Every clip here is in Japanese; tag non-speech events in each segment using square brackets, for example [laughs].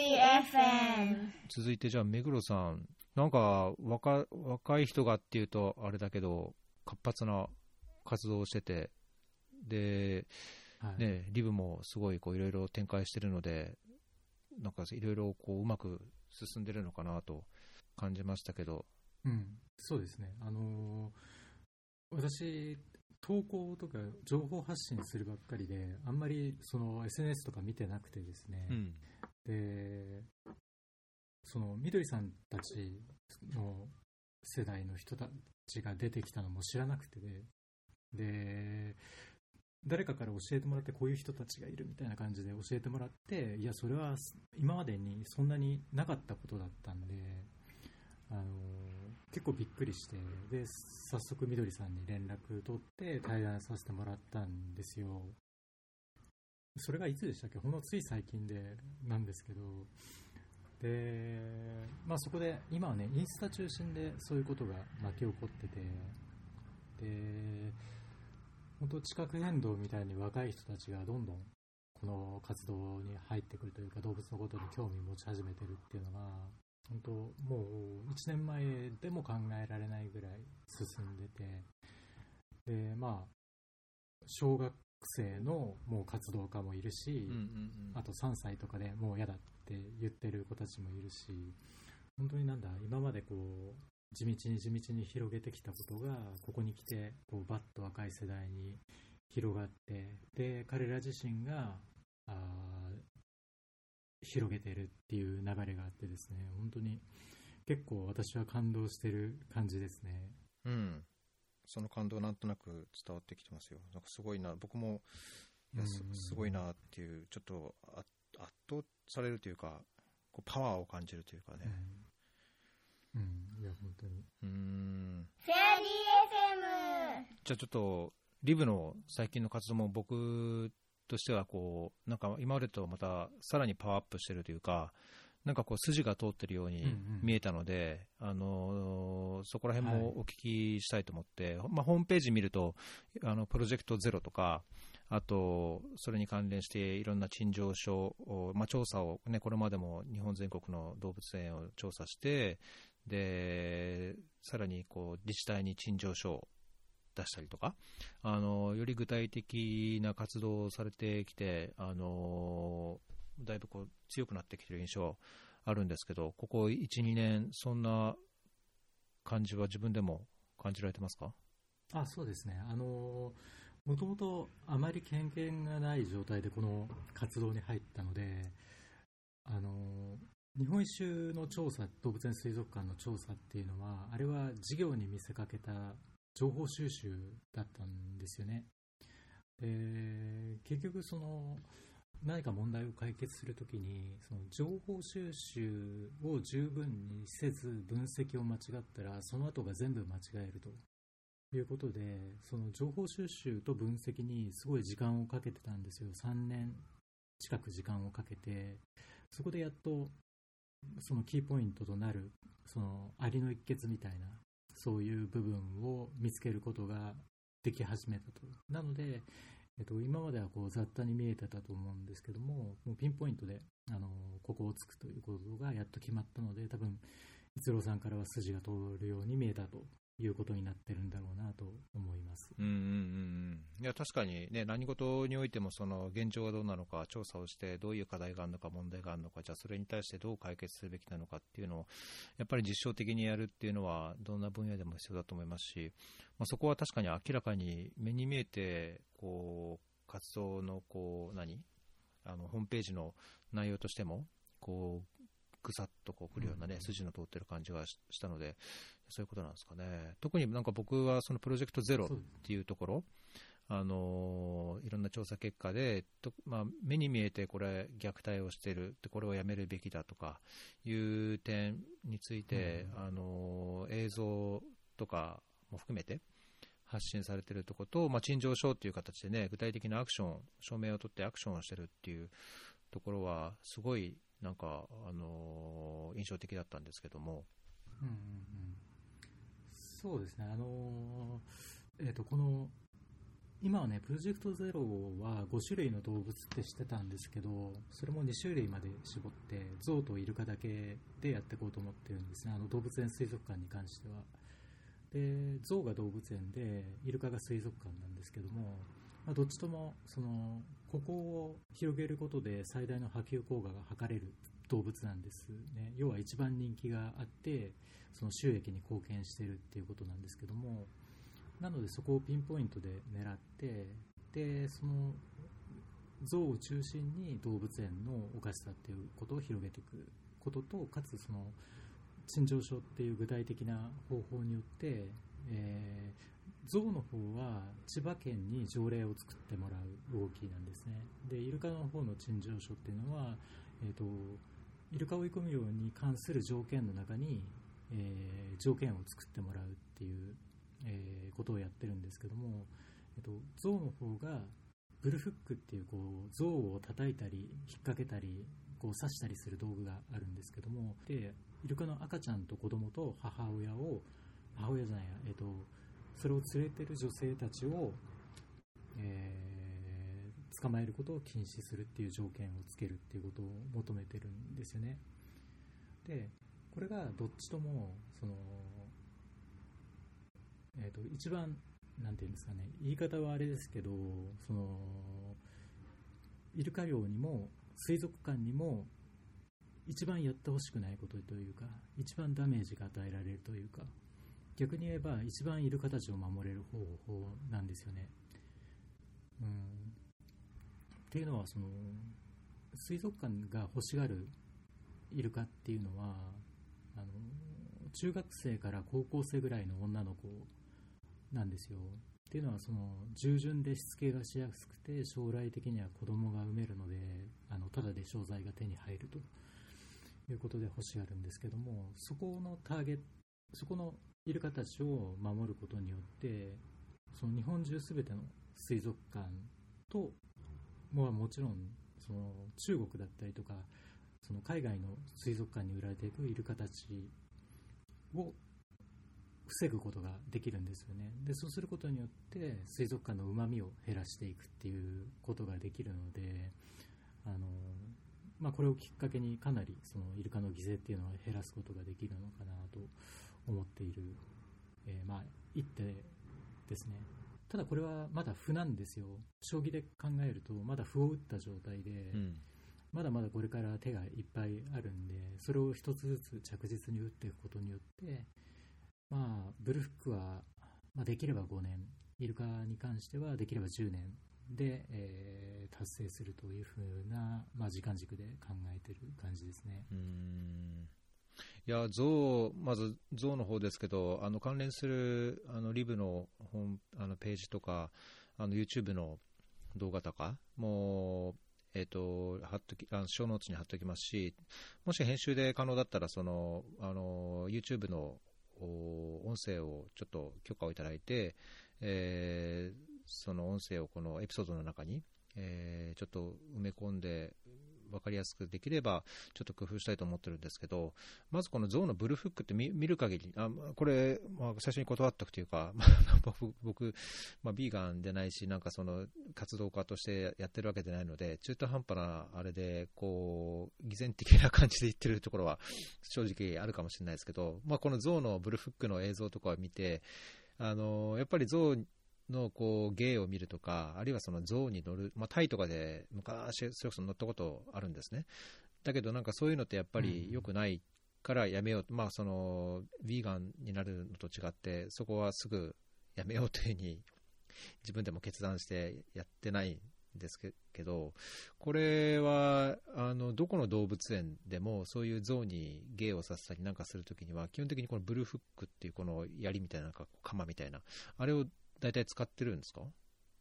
FM 続いてじゃあ目黒さんなんか若若い人がっていうとあれだけど活発な活動をしててで、はい。ね、リブもすごいこういろいろ展開してるのでなんかいろいろこううまく進んでるのかなと感じましたけど。うん、そうですね。あのー私、投稿とか情報発信するばっかりで、あんまりその SNS とか見てなくてですね、うんで、そのみどりさんたちの世代の人たちが出てきたのも知らなくてで、で、誰かから教えてもらってこういう人たちがいるみたいな感じで教えてもらっていやそれは今までにそんなになかったことだったんであの結構びっくりしてで早速みどりさんに連絡取って対談させてもらったんですよ。それがいつでしたっけ？ほんのつい最近でなんですけど。で、まあ、そこで今はねインスタ中心でそういうことが巻き起こってて。で本当地殻変動みたいに若い人たちがどんどんこの活動に入ってくるというか動物のことに興味持ち始めてるっていうのが本当もう1年前でも考えられないぐらい進んでて。でまあ小学生のもう活動家もいるし、あと3歳とかでもう嫌だって言ってる子たちもいるし本当になんだ今までこう地道に地道に広げてきたことがここに来てこうバッと若い世代に広がってで彼ら自身があー広げてるっていう流れがあってですね本当に結構私は感動してる感じですね。うん、その感動なんとなく伝わってきてますよ。なんかすごいな、僕もいやすうんすごいなっていう、ちょっとあ圧倒されるというか、こうパワーを感じるというかね。うん、うん、いや本当にうーん。フェアリー FM じゃあちょっと、リブの最近の活動も僕としてはこう、なんか今までとまたさらにパワーアップしてるというか、なんかこう筋が通ってるようにうんうん。見えたので、あのそこら辺はい。もお聞きしたいと思って、まあ、ホームページ見ると、あのプロジェクトゼロとか、あと、それに関連していろんな陳情書を、まあ、調査を、ね、これまでも日本全国の動物園を調査して、でさらにこう自治体に陳情書を出したりとか、あのより具体的な活動をされてきて、あのだいぶこう強くなってきてる印象はあるんですけど、ここ1、2年、そんな感じは自分でも感じられてますか？あそうですね、あのもともとあまり経験がない状態でこの活動に入ったので、あの日本一周の調査、動物園水族館の調査っていうのは、あれは事業に見せかけた情報収集だったんですよね。で結局その何か問題を解決するときにその情報収集を十分にせず分析を間違ったらその後が全部間違えるということで、その情報収集と分析にすごい時間をかけてたんですよ。3年近く時間をかけて、そこでやっと、そのキーポイントとなる、そのアリの一穴みたいな、そういう部分を見つけることができ始めたと。なので、えっと、今まではこう雑多に見えてたと思うんですけども、もうピンポイントで、あの、ここをつくということがやっと決まったので、多分、逸郎さんからは筋が通るように見えたと。いうことになってるんだろうなと思います。うんうんうんうん。いや確かに、ね、何事においてもその現状がどうなのか調査をしてどういう課題があるのか問題があるのかじゃあそれに対してどう解決するべきなのかっていうのをやっぱり実証的にやるっていうのはどんな分野でも必要だと思いますし、まあ、そこは確かに明らかに目に見えてこう活動のこう何？あのホームページの内容としてもこうぐさっとこうくるような、ねうん。筋の通ってる感じがししたのでそういうことなんですかね。特になんか僕はそのプロジェクトゼロっていうところ、あのいろんな調査結果で、とまあ、目に見えてこれ、虐待をしているで、これをやめるべきだとかいう点について、うん。あの映像とかも含めて発信されているところと、まあ、陳情書という形でね、具体的なアクション、証明を取ってアクションをしているっていうところは、すごいなんか、あの印象的だったんですけども。うんうんうんそうですね、あのーえー、とこの今はね、プロジェクトゼロは5種類の動物って知ってたんですけど、それも2種類まで絞って、象とイルカだけでやっていこうと思ってるんですね、あの動物園水族館に関しては。で、象が動物園で、イルカが水族館なんですけども、まあ、どっちともそのここを広げることで最大の波及効果が図れる動物なんですね。要は一番人気があってその収益に貢献してるっていうことなんですけどもなのでそこをピンポイントで狙ってでその象を中心に動物園のおかしさっていうことを広げていくこととかつその陳情書っていう具体的な方法によって、えー、象の方は千葉県に条例を作ってもらう動きなんですね。でイルカの方の陳情書っていうのは、えーと、イルカ追い込み漁に関する条件の中に、えー、条件を作ってもらうっていうえー、ことをやってるんですけども、えっと、象の方がブルフックっていうこう象を叩いたり引っ掛けたりこう刺したりする道具があるんですけどもでイルカの赤ちゃんと子供と母親を母親じゃないや、えっと、それを連れてる女性たちを、えー、捕まえることを禁止するっていう条件をつけるっていうことを求めてるんですよねでこれがどっちともそのえーと、一番、なんていうんですかね、言い方はあれですけど、そのイルカ漁にも水族館にも一番やってほしくないことというか、一番ダメージが与えられるというか、逆に言えば一番イルカたちを守れる方法なんですよね。っていうのはその水族館が欲しがるイルカっていうのはあの中学生から高校生ぐらいの女の子なんですよ。っていうのはその従順でしつけがしやすくて将来的には子供が産めるのであのただで商材が手に入るということで欲しがるんですけどもそこのターゲットそこのイルカたちを守ることによってその日本中すべての水族館とももちろんその中国だったりとかその海外の水族館に売られていくイルカたちを防ぐことができるんですよね。でそうすることによって水族館のうまみを減らしていくっていうことができるのであの、まあ、これをきっかけにかなりそのイルカの犠牲っていうのは減らすことができるのかなと思っている、えー、まあ一手ですね。ただこれはまだ歩なんですよ。将棋で考えるとまだ歩を打った状態で、うん。まだまだこれから手がいっぱいあるんで、それを一つずつ着実に打っていくことによって、まあ、ブルフックは、まあ、できれば5年、イルカに関してはできれば10年で、えー、達成するというふうな、まあ、時間軸で考えてる感じですね。うんいや象、まず象の方ですけど、あの関連するあのリブの本あのページとか、あの YouTube の動画とか、もう、え、ー、と、貼っとき、あの、小ノーツに貼っときますし、もし編集で可能だったら、その、あの、YouTube の音声をちょっと許可をいただいて、えー、その音声をこのエピソードの中に、えー、ちょっと埋め込んで分かりやすくできれば、ちょっと工夫したいと思ってるんですけど、まずこの象のブルフックって見る限り、あこれ、まあ、最初に断ったというか、[laughs] まあ僕、まあ、ビーガンでないし、なんかその活動家としてやってるわけでないので、中途半端なあれで、こう、偽善的な感じで言ってるところは正直あるかもしれないですけど、まあ、この象のブルフックの映像とかを見て、あのやっぱり象のこう芸を見るとか、あるいはその象に乗る、まあ、タイとかで昔、それこそ乗ったことあるんですね。だけどなんかそういうのってやっぱり良くないからやめようと、うん、まあその、ヴィーガンになるのと違って、そこはすぐやめようというふうに自分でも決断してやってないんですけど、これはあのどこの動物園でもそういう象に芸をさせたりなんかするときには、基本的にこのブルーフックっていうこの槍みたいな、なんか鎌みたいな、あれを大体使ってるんですか？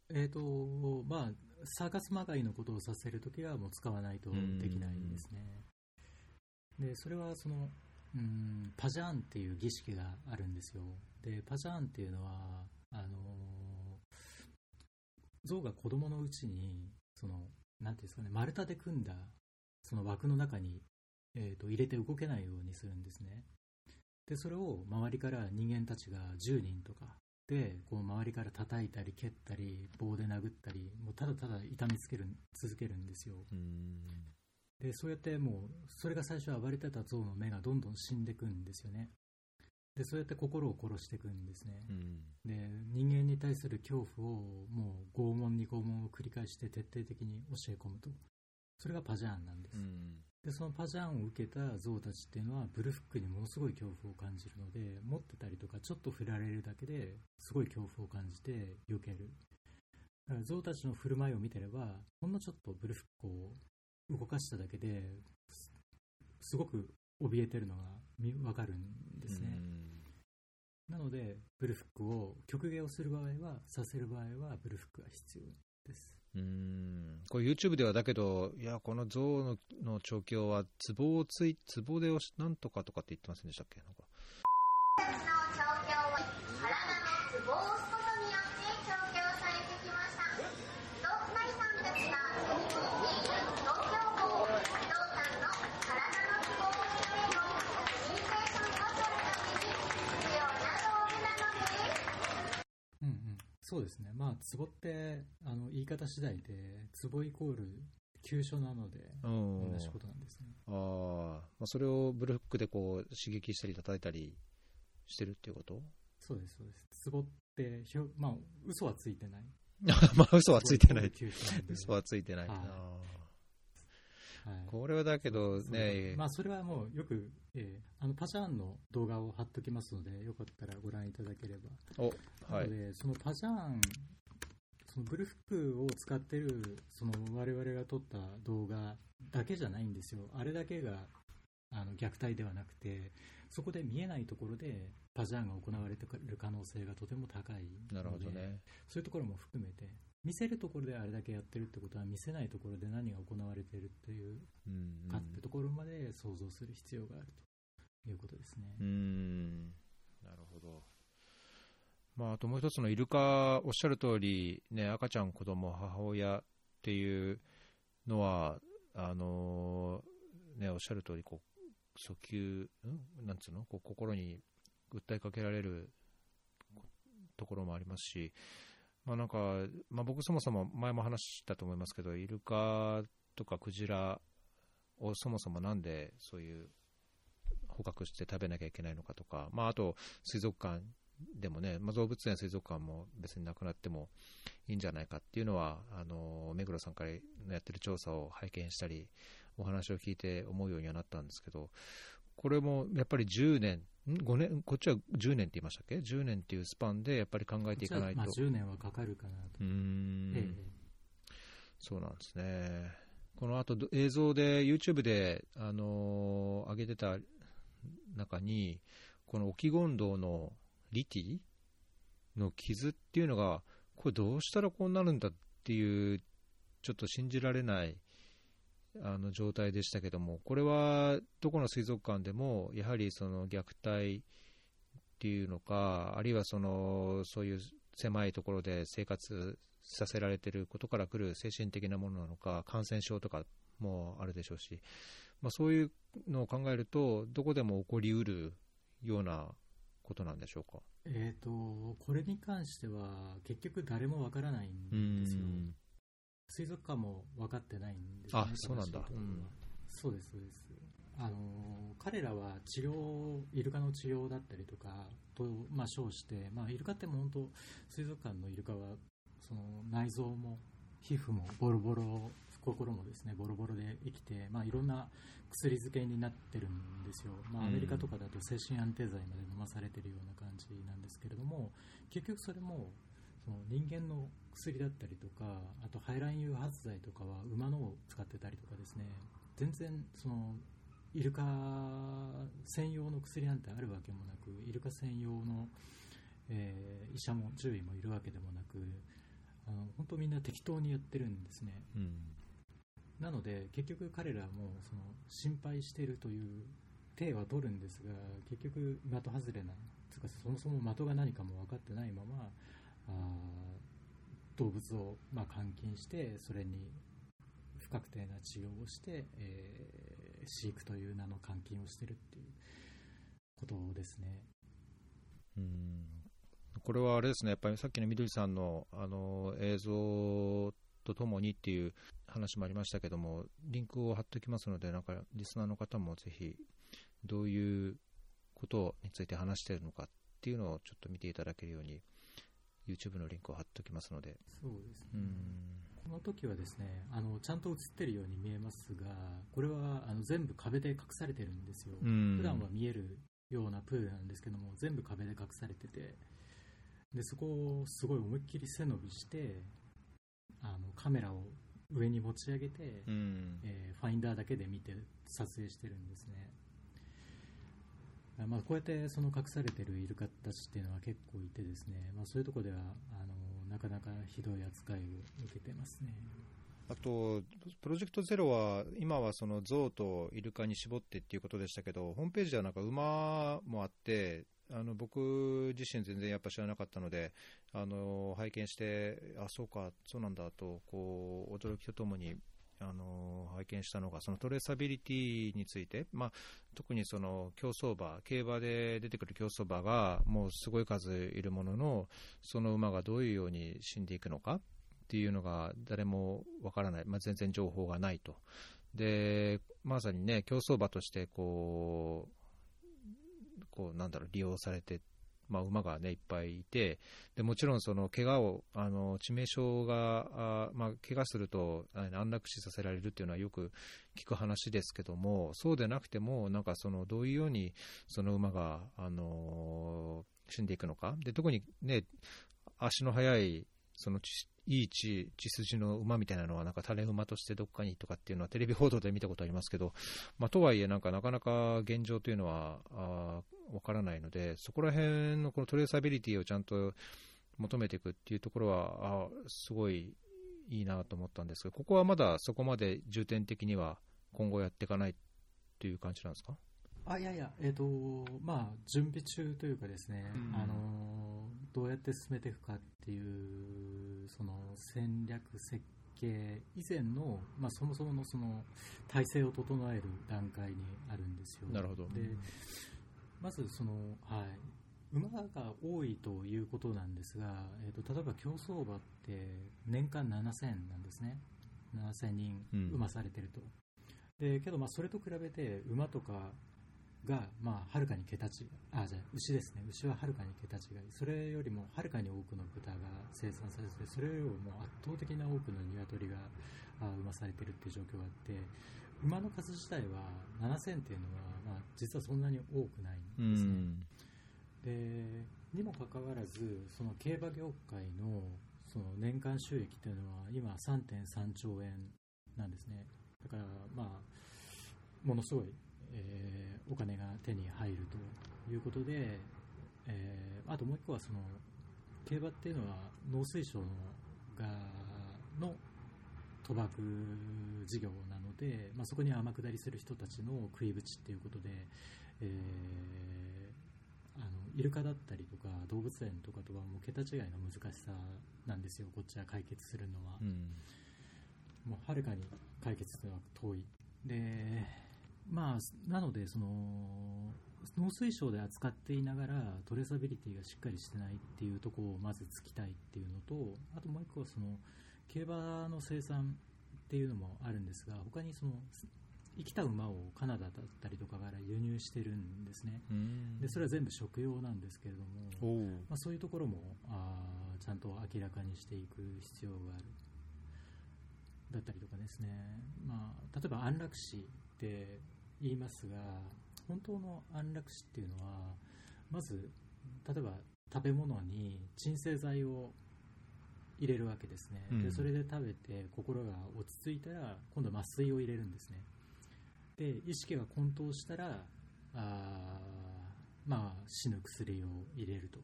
えーとまあ、サーカスまがいのことをさせるときはもう使わないとできないですね。でそれはそのうんパジャーンっていう儀式があるんですよ。でパジャーンっていうのはあの象が子供のうちにそのなんていうんですかね丸太で組んだその枠の中に、えーと入れて動けないようにするんですね。でそれを周りから人間たちが10人とかでこう周りから叩いたり蹴ったり棒で殴ったりもうただただ痛みつける続けるんですよ。うん。でそうやってもうそれが最初暴れてた象の目がどんどん死んでいくんですよね。でそうやって心を殺していくんですね。うん。で人間に対する恐怖をもう拷問に拷問を繰り返して徹底的に教え込むと。それがパジャーンなんです、うんでそのパジャーンを受けた象たちっていうのはブルフックにものすごい恐怖を感じるので持ってたりとかちょっと振られるだけですごい恐怖を感じて避ける。だから象たちの振る舞いを見てればほんのちょっとブルフックを動かしただけですすごく怯えてるのが見分かるんですね、なのでブルフックを曲芸をする場合はさせる場合はブルフックが必要ですうん。これ YouTube ではだけど、いや、この象のの調教は、ツボをつい、ツボでを、なんとかとかって言ってませんでしたっけ？なんか。の調教は体のツボを押すことによって調教されてきました動物大さんたちが取り組んでいる調教法象さんの体のツボを押す上のコミュニケーションを取るために必要な道具なのですうんうん、そうですね、まあ、ツボってあの言い方次第で、ツボイコール急所なので、うん同じことなんですね。あーまあ、それをブルフックでこう刺激したり叩いたりしてるっていうこと？そうです、そうです。ツボって、ひょまあ、嘘はついてない。[laughs] まあ嘘はついてない。嘘はついてないこれはだけどね、まあ、それはもうよく、えーあのパジャーンの動画を貼っときますので、よかったらご覧いただければ。お、はい。で、そのパジャーン、そのブルフックを使ってる、その我々が撮った動画だけじゃないんですよ。あれだけがあの虐待ではなくて、そこで見えないところでパジャーンが行われている可能性がとても高いので、なるほどね。そういうところも含めて、見せるところであれだけやってるってことは、見せないところで何が行われてるっていううんかってところまで想像する必要があるということですね。うーんなるほど。まあ、あともう一つのイルカ、おっしゃる通り、ね、赤ちゃん、子供、母親っていうのは、あのーね、おっしゃる通り、こう、訴求、ん？なんつうの？こう心に訴えかけられるところもありますし、まあなんか、まあ僕そもそも前も話したと思いますけど、イルカとかクジラをそもそもなんでそういう捕獲して食べなきゃいけないのかとか、まあ、あと水族館でもね、まあ、動物園、水族館も別になくなってもいいんじゃないかっていうのは、あの目黒さんからやってる調査を拝見したり、お話を聞いて思うようにはなったんですけど、これもやっぱり10年、5年、こっちは10年って言いましたっけ ?10 年っていうスパンでやっぱり考えていかないと。まあ、10年はかかるかなと。うーんえそうなんですね。この後ど映像で YouTube で、あのー上げてた中に、この沖権堂のリティの傷っていうのが、これどうしたらこうなるんだっていう、ちょっと信じられないあの状態でしたけども、これはどこの水族館でも、やはりその虐待っていうのか、あるいはそのそういう狭いところで生活させられていることから来る精神的なものなのか、感染症とかもあるでしょうし、まあ、そういうのを考えると、どこでも起こりうるようなことなんでしょうか？えー、とこれに関しては結局誰もわからないんですよ水族館も分かってないんですよね。あそうなんだ。うん。そうですそうです。あの彼らは治療イルカの治療だったりとかと、まあ、称して、まあ、イルカっても本当水族館のイルカはその内臓も皮膚もボロボロ心もですねボロボロで生きて、まあ、いろんな薬漬けになってるんですよ、まあ、うん。アメリカとかだと精神安定剤まで飲まされてるような感じなんですけれども結局それもその人間の薬だったりとかあと排卵誘発剤とかは馬のを使ってたりとかですね。全然そのイルカ専用の薬なんてあるわけもなくイルカ専用の、えー医者も獣医もいるわけでもなくあの本当みんな適当にやってるんですね。うん。なので結局彼らもその心配しているという手は取るんですが結局的外れなつうかそもそも的が何かも分かってないまま動物をまあ監禁してそれに不確定な治療をして、えー飼育という名の監禁をしてるっていうことですね。うんこれはあれですね、やっぱりさっきのみどりさんのあの映像とともにっていう話もありましたけども、リンクを貼っておきますので、なんかリスナーの方もぜひ、どういうことについて話しているのかっていうのをちょっと見ていただけるように、YouTube のリンクを貼っておきますので。そうですね。うんこの時はですね、あのちゃんと映ってるように見えますが、これはあの全部壁で隠されてるんですよ。うん普段は見えるようなプールなんですけども、全部壁で隠されてて、でそこをすごい思いっきり背伸びして、あのカメラを上に持ち上げて、うんえーファインダーだけで見て撮影してるんですね。まあ、こうやってその隠されてるイルカたちっていうのは結構いてですね、まあ、そういうところではあのなかなかひどい扱いを受けてますね。あと、プロジェクトゼロは、今はその象とイルカに絞ってっていうことでしたけど、ホームページではなんか馬もあって、あの僕自身全然やっぱ知らなかったので、あの拝見して、あ、そうか、そうなんだと、こう、驚きとともに、あの拝見したのが、そのトレーサビリティについて、まあ、特にその競走馬、競馬で出てくる競走馬がもうすごい数いるものの、その馬がどういうように死んでいくのかっていうのが誰もわからない、まあ、全然情報がないと。で、まさにね、競走馬としてこう、こうなんだろう、利用されて、まあ、馬がね、いっぱいいて、でもちろんその怪我を、あの致命傷が、あまあ、怪我すると安楽死させられるっていうのはよく聞く話ですけども、そうでなくても、なんかそのどういうようにその馬が、あの死んでいくのか、で特にね、足の速い、そのいい血血筋の馬みたいなのは、なんか種馬としてどっかにとかっていうのはテレビ報道で見たことありますけど、まあ、とはいえ、なんかなかなか現状というのはあわからないので、そこら辺のこのトレーサビリティをちゃんと求めていくっていうところは、あすごいいいなと思ったんですが、ここはまだそこまで重点的には今後やっていかないっていう感じなんですか？あいやいや、えーとまあ、準備中というかですね、うん。あのどうやって進めていくかっていうその戦略設計以前の、まあ、そもそものその体制を整える段階にあるんですよ。なるほど。でまずその、はい、馬が多いということなんですが、えー、と例えば競走馬って年間7000なんですね、7000人うん。馬されてると。でけど、まあ、それと比べて馬とかが、まあ、はるかに桁違いあじゃあ牛ですね。牛ははるかに桁違いそれよりもはるかに多くの豚が生産されてそれよりも圧倒的な多くの鶏があ生まされてるっていう状況があって馬の数自体は7000っていうのは、まあ、実はそんなに多くないんですね。でにもかかわらずその競馬業界のその年間収益というのは今3.3兆円なんですね。だからまあものすごい、えーお金が手に入るということで、えーあともう一個はその競馬っていうのは農水省のがの賭博事業なので、まあ、そこに天下りする人たちの食いぶちっていうことで、えーあのイルカだったりとか動物園とかとはもう桁違いの難しさなんですよ、こっちは解決するのは。うんもうはるかに解決というのは遠い。で、まあ、なので、その、農水省で扱っていながらトレーサビリティがしっかりしてないっていうところをまずつきたいっていうのと、あともう一個はその、競馬の生産っていうのもあるんですが、他にその、生きた馬をカナダだったりとかから輸入してるんですね。うん。で、それは全部食用なんですけれども、まあ、そういうところもあーちゃんと明らかにしていく必要がある。だったりとかですね、まあ、例えば安楽死って言いますが本当の安楽死っていうのはまず例えば食べ物に鎮静剤を入れるわけですね、うん。でそれで食べて心が落ち着いたら今度麻酔を入れるんですね。で意識が混沌したらあーまあ死ぬ薬を入れると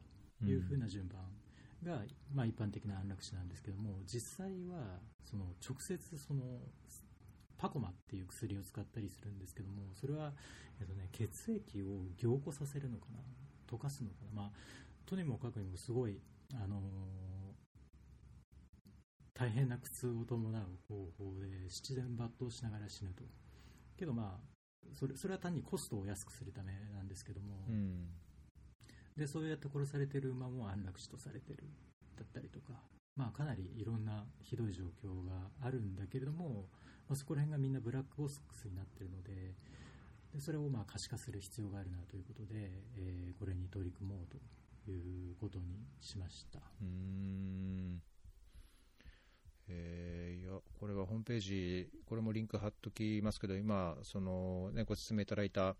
いうふうな順番が、まあ、一般的な安楽死なんですけども実際はその直接そのパコマっていう薬を使ったりするんですけどもそれは、えっとね、血液を凝固させるのかな？溶かすのかな、まあ、とにもかくにもすごい、あのー大変な苦痛を伴う方法で七伝抜刀しながら死ぬと。けどまあそれそれは単にコストを安くするためなんですけども、うん。でそうやって殺されてる馬も安楽死とされてるだったりとか、まあ、かなりいろんなひどい状況があるんだけれども、まあ、そこら辺がみんなブラックボックスになってるので。でそれをまあ可視化する必要があるなということで、えーこれに取り組もうということにしました。うーんえーいやこれはホームページ、これもリンク貼っときますけど、今、そのね、ご説明いただいた、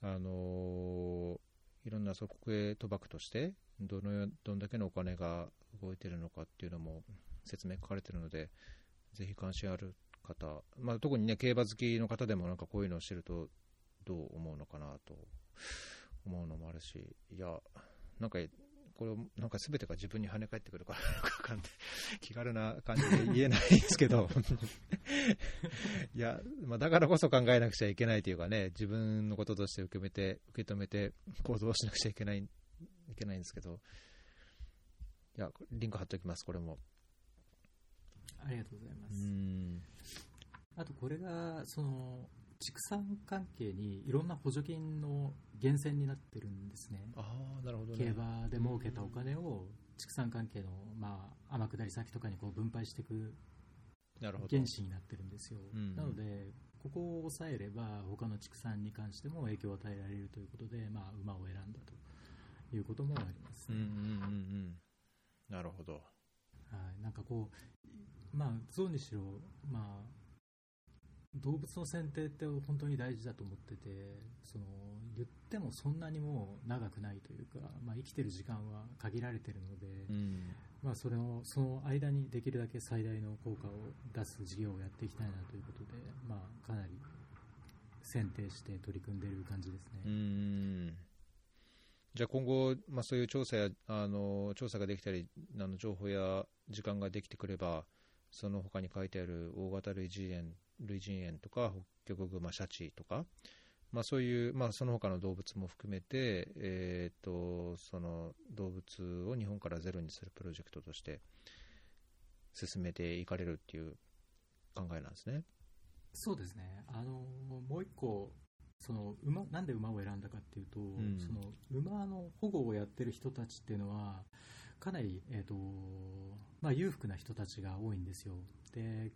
あのいろんなその国営賭博としてどの、どんだけのお金が動いてるのかっていうのも説明書かれてるので、ぜひ関心ある方、まあ、特にね、競馬好きの方でもなんかこういうのを知ると、どう思うのかなと思うのもあるし、いや、なんかこれ、なんか全てが自分に跳ね返ってくるから、[laughs] 気軽な感じで言えないですけど、いや、まあ、だからこそ考えなくちゃいけないというかね、自分のこととして受け止めて、受け止めて行動しなくちゃいけない、いけないんですけど、いや、リンク貼っておきます、これも。ありがとうございまうす。ん。あとこれがその畜産関係にいろんな補助金の源泉になってるんですね。ああ、なるほどね。競馬で儲けたお金を畜産関係の、まあ、天下り先とかにこう分配していく。原資になってるんですよ、うんなのでここを抑えれば他の畜産に関しても影響を与えられるということで、まあ、馬を選んだということもあります、うんうんうんうん。なるほど。はい、なんかこうまあ象にしろ、まあ、動物の選定って本当に大事だと思っててその言ってもそんなにもう長くないというか、まあ、生きてる時間は限られてるので、うん。まあ、それのその間にできるだけ最大の効果を出す事業をやっていきたいなということで、まあ、かなり選定して取り組んでいる感じですね。うーんじゃあ今後、まあ、そういう調査やあの調査ができたりあの情報や時間ができてくればその他に書いてある大型類人猿類人猿とか北極熊シャチとか、まあ、そういう、まあ、その他の動物も含めて、えー、とその動物を日本からゼロにするプロジェクトとして進めていかれるっていう考えなんですね。そうですね。あのもう一個その馬なんで馬を選んだかっていうと、ん。その馬の保護をやってる人たちっていうのはかなり、えーとまあ、裕福な人たちが多いんですよ。で、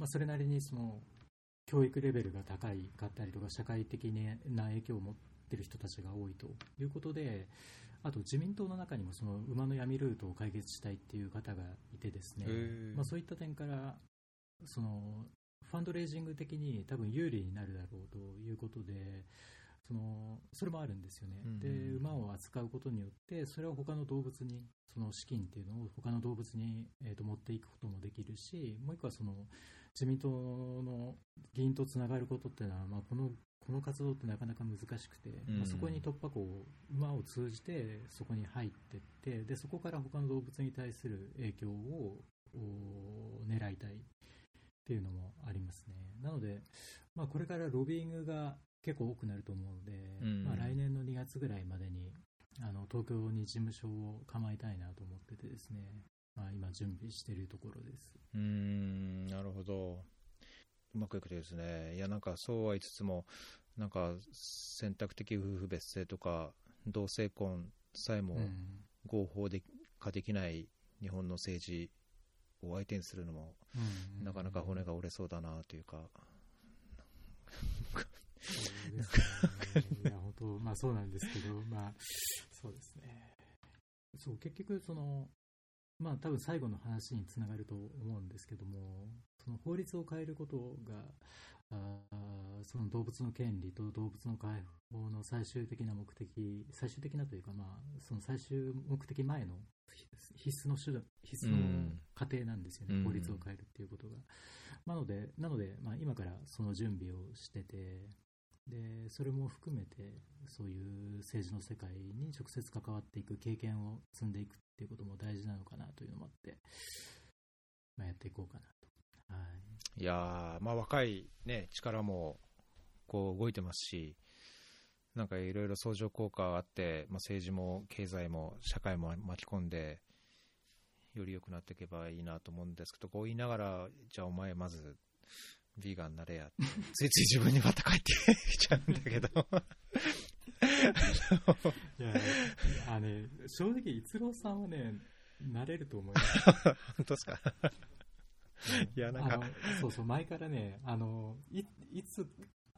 まあ、それなりにその教育レベルが高いかったりとか社会的な影響を持ってる人たちが多いということであと自民党の中にもその馬の闇ルートを解決したいっていう方がいてですねまあ、そういった点からそのファンドレイジング的に多分有利になるだろうということでそのそれもあるんですよね、うんうん。で馬を扱うことによってそれを他の動物にその資金っていうのを他の動物に、えー、と持っていくこともできるしもう一個はその自民党の議員とつながることっていうのは、まあ、このこの活動ってなかなか難しくて、うん。まあ、そこに突破口を馬を通じてそこに入っていってでそこから他の動物に対する影響をお狙いたいっていうのもありますね。なので、まあ、これからロビーイングが結構多くなると思うので、うん。まあ、来年の2月ぐらいまでにあの東京に事務所を構えたいなと思っててですね、まあ、今準備しているところです。うーんなるほど。うまくいくとですね。いや、なんかそうは言いつつも、なんか選択的夫婦別姓とか、同性婚さえもうん合法で化できない日本の政治を相手にするのも、うんなかなか骨が折れそうだなというか、そうですね。[laughs] いや、本当、まあそうなんですけど、まあ、そうですね。そう、結局、その、まあ多分最後の話につながると思うんですけども、その法律を変えることが、あーその動物の権利と動物の解放の最終的な目的、最終的なというか、まあ、その最終目的前の必須の手段、必須のうん過程なんですよね、うん法律を変えるっていうことが。なので、なのでまあ、今からその準備をしてて、でそれも含めてそういう政治の世界に直接関わっていく経験を積んでいくっていうことも大事なのかなというのもあって、まあ、やっていこうかなと。はいいやー、まあ、若い、ね、力もこう動いてますし、なんかいろいろ相乗効果があって、まあ、政治も経済も社会も巻き込んで、より良くなっていけばいいなと思うんですけど、こう言いながら、じゃあお前まず、ヴィーガンになれやって、ついつい自分にまた帰ってきちゃうんだけど、いやね、正直、逸郎さんはね、なれると思います。本当ですか？いやなんかそうそう、前からね、あの、いいつ、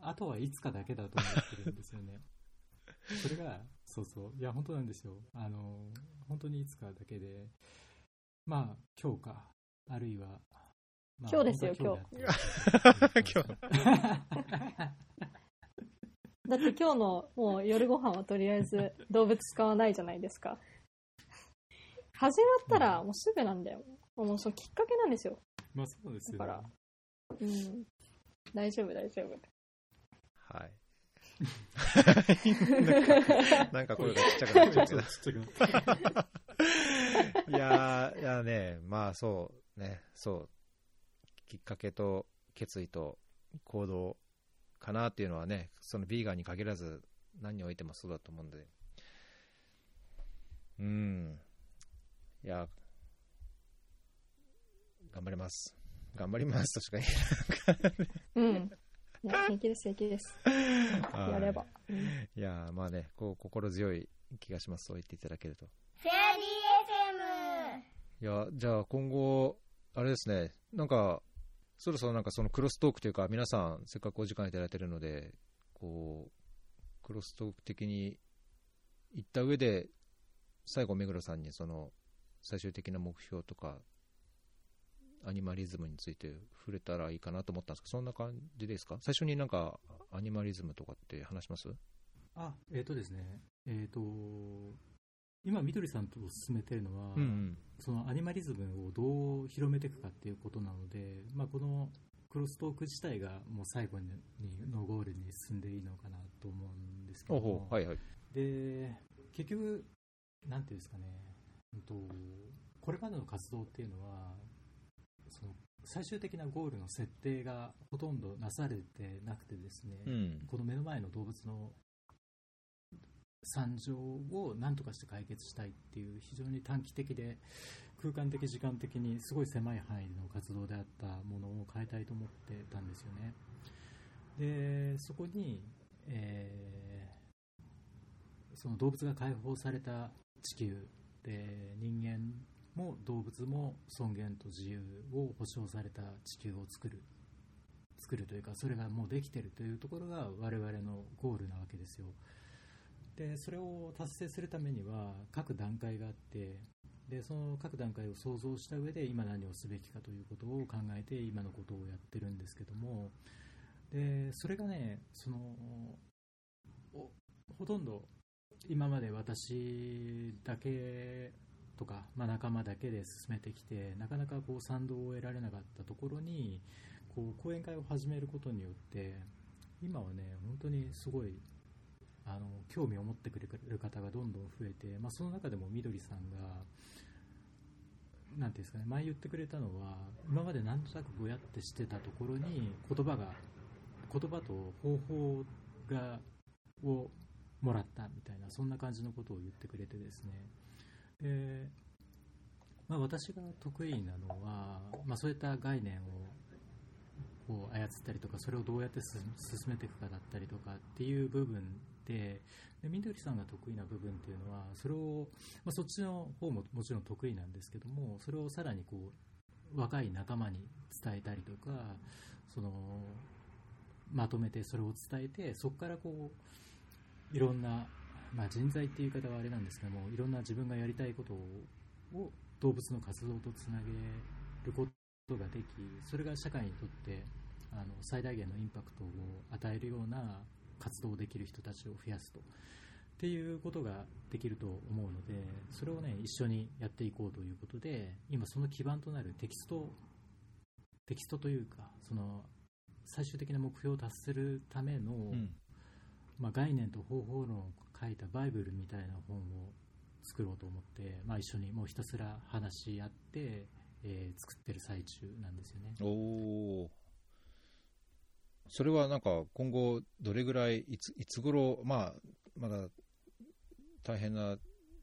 あとはいつかだけだと思ってるんですよね。それが、そうそう、いや、本当なんですよ。あの、本当にいつかだけで、まあ、今日か、あるいは、まあ今日ですよ本当は今日だって今日のもう夜ご飯はとりあえず動物使わないじゃないですか。始まったらもうすぐなんだよ。もうそのきっかけなんですよ。まあ、そうですよ、ね。だからうん。大丈夫、大丈夫。はい。なんか、なんか声がちっちゃくなっちゃうけど。ちっちゃくなったいやー、いやね、まあそう、ね、そう、きっかけと決意と行動かなっていうのはね、そのビーガンに限らず、何においてもそうだと思うんで、うん、いや、頑張ります。頑張りますとしか言うん。いや、平気です、平気です。えない。やれば。うんいやー、まあね、こう心強い気がします、そう言っていただけると。フェアリー FM いや、じゃあ今後、あれですね、なんか、そろそろなんかそのクロストークというか、皆さん、せっかくお時間いただいているので、こう、クロストーク的に行った上で、最後、目黒さんにその、最終的な目標とか、アニマリズムについて触れたらいいかなと思ったんですけど、そんな感じですか？最初になんか、アニマリズムとかって話します？あ、えっ、とですね、えっ、と、今、みどりさんと進めてるのは、うんそのアニマリズムをどう広めていくかっていうことなので、まあ、このクロストーク自体がもう最後にのゴールに進んでいいのかなと思うんですけおどはいはい。で結局、なんていうんですかね、うんと、これまでの活動っていうのはその最終的なゴールの設定がほとんどなされてなくてですね、うん。この目の前の動物の惨状を何とかして解決したいっていう非常に短期的で空間的時間的にすごい狭い範囲の活動であったものを変えたいと思ってたんですよね。でそこに、えーその動物が解放された地球で人間も動物も尊厳と自由を保障された地球を作る作るというかそれがもうできてるというところが我々のゴールなわけですよ。でそれを達成するためには各段階があってでその各段階を想像した上で今何をすべきかということを考えて今のことをやってるんですけどもでそれがねそのほとんど今まで私だけとか、まあ、仲間だけで進めてきてなかなかこう賛同を得られなかったところにこう講演会を始めることによって今はね本当にすごいあの興味を持ってくれる方がどんどん増えて、まあ、その中でもみどりさんがなんていうんですかね前言ってくれたのは今までなんとなくぼやってしてたところに言葉が言葉と方法がをもらったみたいなそんな感じのことを言ってくれてですね。で、まあ、私が得意なのは、まあ、そういった概念をこう操ったりとかそれをどうやって進進めていくかだったりとかっていう部分ででみどりさんが得意な部分っていうのはそれを、まあ、そっちの方ももちろん得意なんですけどもそれをさらにこう若い仲間に伝えたりとかそのまとめてそれを伝えてそこからこういろんな、まあ、人材っていう言い方はあれなんですけどもいろんな自分がやりたいことを動物の活動とつなげることができそれが社会にとってあの最大限のインパクトを与えるような活動できる人たちを増やすとっていうことができると思うのでそれをね一緒にやっていこうということで今その基盤となるテキストテキストというかその最終的な目標を達するための、うん。まあ、概念と方法論を書いたバイブルみたいな本を作ろうと思って、まあ、一緒にもうひたすら話し合って、えー作ってる最中なんですよね。おお。それはなんか今後どれぐらいいついつ頃まあまだ大変な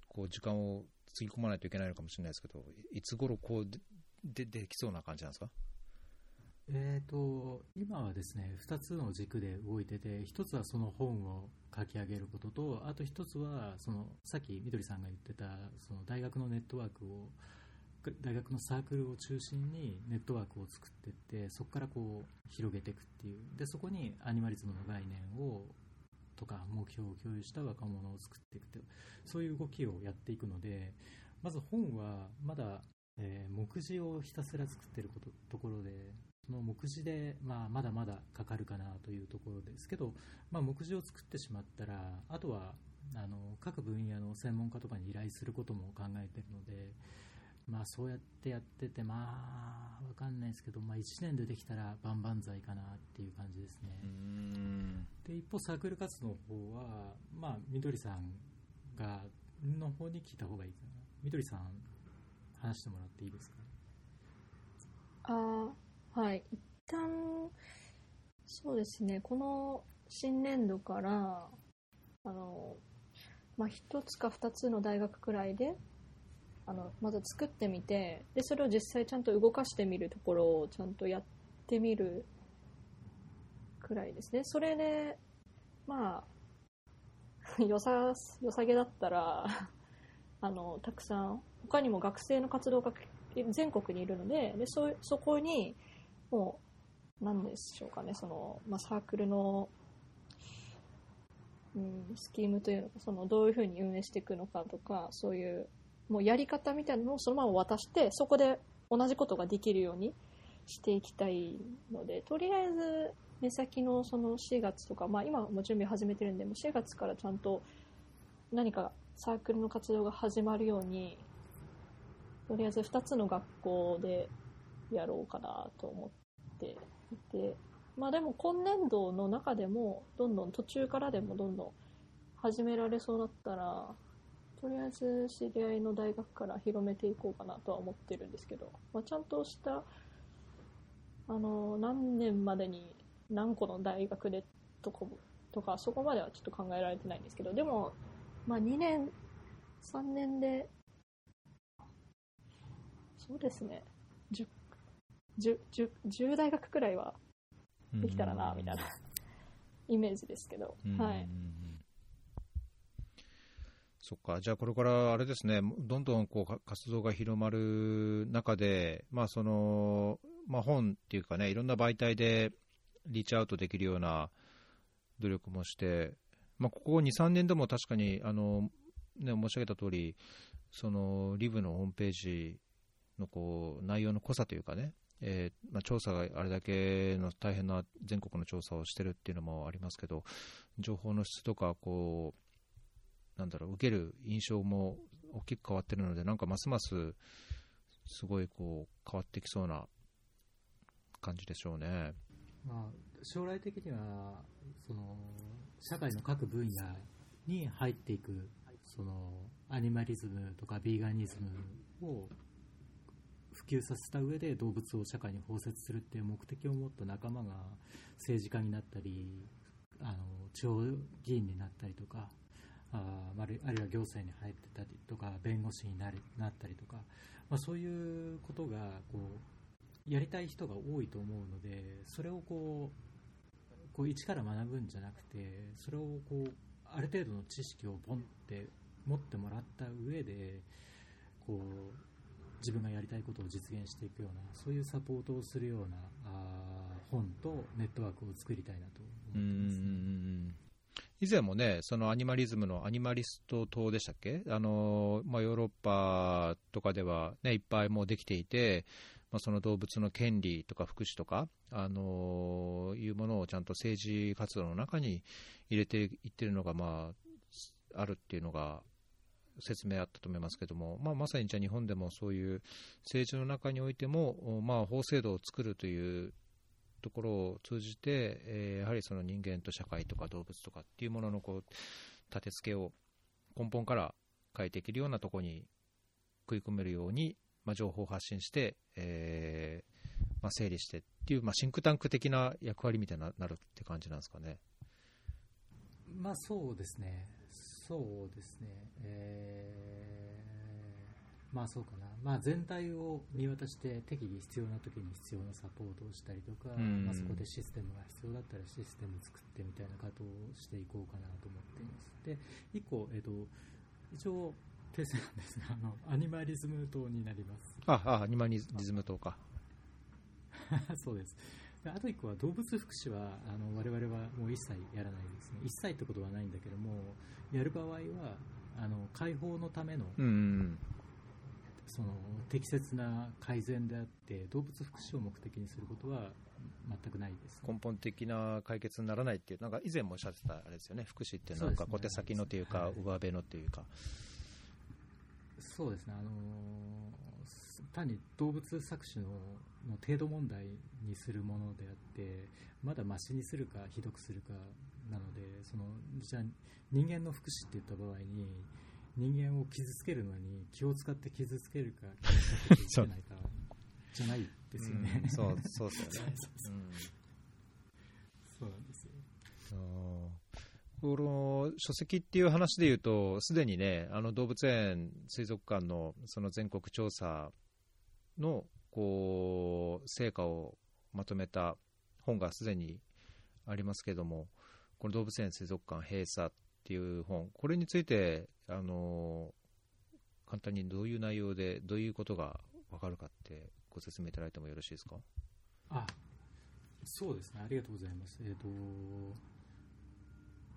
こう時間をつぎ込まないといけないのかもしれないですけどいいつ頃こうででできそうな感じなんですか？えー、と今はですね2つの軸で動いてて1つはその本を書き上げることとあと1つはそのさっきみどりさんが言ってたその大学のネットワークを大学のサークルを中心にネットワークを作っていってそこからこう広げていくっていう。でそこにアニマリズムの概念をとか目標を共有した若者を作っていくとそういう動きをやっていくのでまず本はまだ、えー、目次をひたすら作ってることところでその目次で、まあ、まだまだかかるかなというところですけど、まあ、目次を作ってしまったらあとはあの各分野の専門家とかに依頼することも考えているので、まあ、そうやってやってて、まあ、わかんないですけど、まあ、1年でできたら万々歳かなっていう感じですね。で一方、サークル活動の方は、まあ、みどりさんがの方に聞いた方がいいかな。みどりさん、話してもらっていいですか？あはい。一旦、そうですね、この新年度から、あの、まあ、一つか二つの大学くらいで、あの、まず作ってみて、で、それを実際ちゃんと動かしてみるところをちゃんとやってみるくらいですね。それで、まあ、よさ、よさげだったら、[laughs] あの、たくさん、他にも学生の活動が全国にいるので、でそそこに、もう、なんでしょうかね、その、まあ、サークルの、うん、スキームというのか、その、どういうふうに運営していくのかとか、そういう、もうやり方みたいなのをそのまま渡して、そこで同じことができるようにしていきたいので、とりあえず、目先のその4月とか、まあ今も準備始めてるんで、もう4月からちゃんと何かサークルの活動が始まるように、とりあえず2つの学校でやろうかなと思っていて、まあでも今年度の中でも、どんどん途中からでもどんどん始められそうだったら、とりあえず知り合いの大学から広めていこうかなとは思ってるんですけど、まあ、ちゃんとした、あの、何年までに何個の大学でとか、とかそこまではちょっと考えられてないんですけど、でも、まあ2年、3年で、そうですね、10 10, 10, 10大学くらいはできたらな、みたいなイメージですけど、はい。そっか、じゃあこれからあれですね、どんどんこう活動が広まる中で、まあそのまあ、本っていうかね、いろんな媒体でリーチアウトできるような努力もして、まあ、ここ2、3年でも確かにあの、ね、申し上げた通り、そのリブのホームページのこう内容の濃さというかね、えー、まあ、調査があれだけの大変な全国の調査をしてるっていうのもありますけど、情報の質とかこう、なんだろう、受ける印象も大きく変わってるので、なんかますますすごいこう変わってきそうな感じでしょうね。まあ、将来的にはその社会の各分野に入っていくそのアニマリズムとかビーガニズムを普及させた上で動物を社会に包摂するっていう目的を持った仲間が政治家になったりあの地方議員になったりとかああるいは行政に入ってたりとか弁護士になりなったりとか、まあ、そういうことがこうやりたい人が多いと思うのでそれをこうこう一から学ぶんじゃなくてそれをこうある程度の知識をボンって持ってもらった上でこう自分がやりたいことを実現していくようなそういうサポートをするようなあ本とネットワークを作りたいなと思ってます、ね、以前もね、そのアニマリズムのアニマリスト党でしたっけ、あのまあ、ヨーロッパとかでは、ね、いっぱいもうできていて、まあ、その動物の権利とか福祉とか、あのいうものをちゃんと政治活動の中に入れていってるのが、まあ、あるっていうのが説明あったと思いますけども、まあ、まさにじゃ日本でもそういう政治の中においても、まあ、法制度を作るというところを通じて、えー、やはりその人間と社会とか動物とかっていうもののこう立て付けを根本から変えていけるようなところに食い込めるように、まあ、情報を発信して、えーまあ、整理してっていう、まあ、シンクタンク的な役割みたいになるって感じなんですかね。まあそうですね、そうですね、えまあそうかな、まあ、全体を見渡して適宜必要な時に必要なサポートをしたりとか、うん。まあ、そこでシステムが必要だったらシステムを作ってみたいなことをしていこうかなと思っています。で1個、えっと一応訂正なんですがあのアニマリズム島になります。あ、あ、アニマリズムとか。[laughs] そうです。であと1個は動物福祉はあの我々はもう一切やらないですね。一切ってことはないんだけどもやる場合はあの解放のためのうんうんその適切な改善であって動物福祉を目的にすることは全くないです、根本的な解決にならないっていう、なんか以前もおっしゃってたあれですよね、福祉っていうのはなんか小手先のというか、はい。上辺のというか。そうですね、あのー単に動物搾取のの程度問題にするものであって、まだましにするか、ひどくするかなので、そのじゃあ、人間の福祉って言った場合に、人間を傷つけるのに気を使って傷つけるか、[laughs] 気をつけないかじゃないですよね。うんそう、そうですよね。うんそうなんですよ。この書籍っていう話でいうと、すでにね、あの動物園、水族館のその全国調査のこう成果をまとめた本がすでにありますけども、この動物園水族館閉鎖っていう本、これについて、あの簡単にどういう内容で、どういうことがわかるかってご説明いただいてもよろしいですか？あそうですね、ありがとうございます。えっ、と、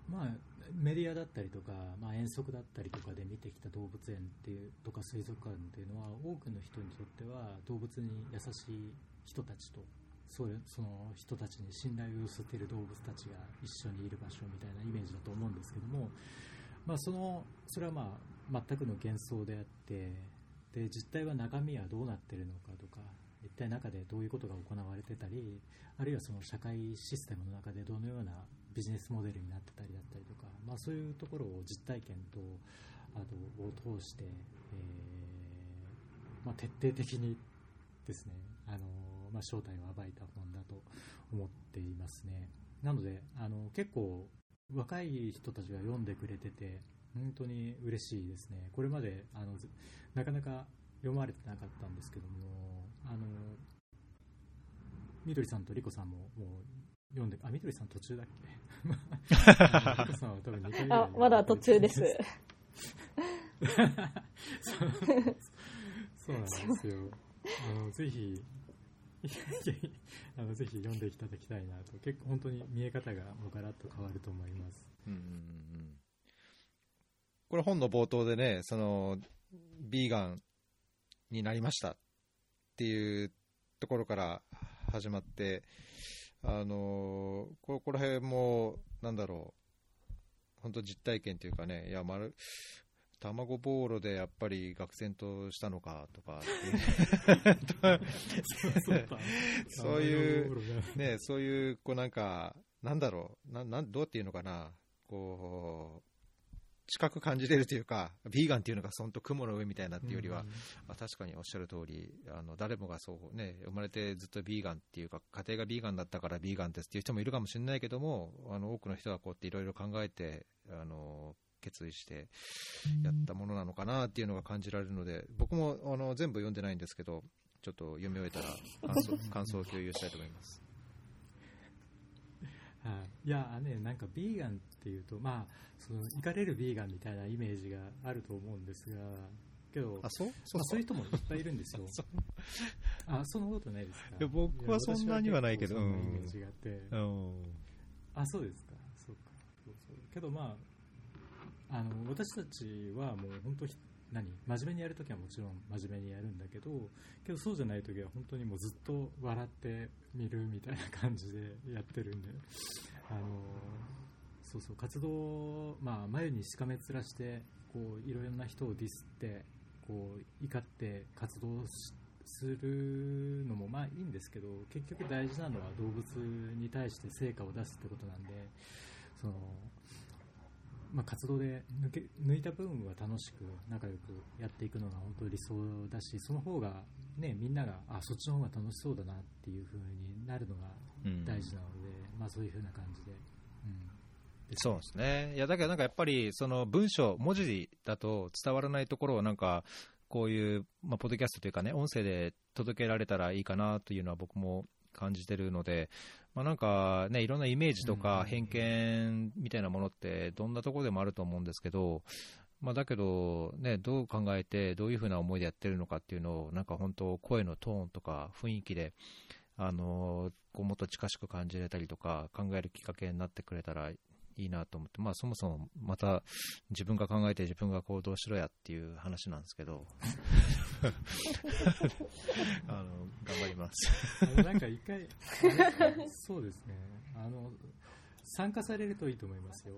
まあ、メディアだったりとか、まあ、遠足だったりとかで見てきた動物園っていうとか水族館っていうのは、多くの人にとっては動物に優しい人たちと、そういうその人たちに信頼を寄せている動物たちが一緒にいる場所みたいなイメージだと思うんですけども、まあ、そのそれはまあ全くの幻想であってで実態は中身はどうなっているのかとか一体中でどういうことが行われてたりあるいはその社会システムの中でどのようなビジネスモデルになってたりだったりとか、まあ、そういうところを実体験とあとを通して、えーまあ、徹底的にですねあの、まあ、正体を暴いた本だと思っていますねなのであの結構若い人たちが読んでくれてて本当に嬉しいですねこれまであのずなかなか読まれてなかったんですけどもあのみどりさんとリコさんももう読んであみどりさん途中だっけ？リコさんは多分2回ぐらいあ、まだ途中です。[laughs] そうなんですよ。あのぜひ [laughs] あのぜひ読んでいただきたいなと。結構本当に見え方がもうガラッと変わると思います。うんうんうんこれ本の冒頭でね、その、ビーガンになりましたっていうところから始まって、あのここら辺も、なんだろう、本当実体験というかね、いや、まる、卵ボーロでやっぱり愕然としたのかとかそういうね、そういう、こうなんか、なんだろう、ななんどうっていうのかな、こう、近く感じれるというか、ビーガンっていうのが本当雲の上みたいなっていうよりは、あ確かにおっしゃる通り、あの誰もがそうね、生まれてずっとビーガンっていうか、家庭がビーガンだったからビーガンですっていう人もいるかもしれないけども、あの多くの人がこうやっていろいろ考えて、あの決意してやったものなのかなっていうのが感じられるので、僕もあの全部読んでないんですけど、ちょっと読み終えたら感想 [laughs] 感想を共有したいと思います。[laughs] はい、いやね、なんかビーガンっていうと、まあ、その行かれるビーガンみたいなイメージがあると思うんですが、けど、あそう？まあ、そういう人もいっぱいいるんですよ。[laughs] あ、そんなことないですか？いや僕はそんなにはないけどそんなイメージがあって、うんあ、そうですか。そうか。そうそうけどまあ、あの、私たちはもう本当、何？真面目にやるときはもちろん真面目にやるんだけど、けどそうじゃないときは本当にもうずっと笑ってみるみたいな感じでやってるんで、あの、そうそう、活動、まあ、眉にしかめ面して、こう、いろいろな人をディスって、こう、怒って活動するのもまあいいんですけど結局大事なのは動物に対して成果を出すってことなんでその、まあ、活動で抜け抜いた部分は楽しく仲良くやっていくのが本当に理想だしその方が、ね、みんながあそっちの方が楽しそうだなっていう風になるのがうん大事なので、まあ、そういう風な感じで。うんそうですね。いや、だけどなんかやっぱり、その文章、文字だと伝わらないところをなんか、こういう、まあ、ポッドキャストというかね、音声で届けられたらいいかなというのは僕も感じてるので、まあ、なんかね、いろんなイメージとか偏見みたいなものって、どんなところでもあると思うんですけど、まあ、だけど、ね、どう考えて、どういうふうな思いでやってるのかっていうのを、なんか本当、声のトーンとか雰囲気で、あのこうもっと近しく感じれたりとか、考えるきっかけになってくれたらいいなと思って、まあ、そもそもまた自分が考えて自分が行動しろやっていう話なんですけど、あの頑張ります。なんか一回、そうですね、あの参加されるといいと思いますよ。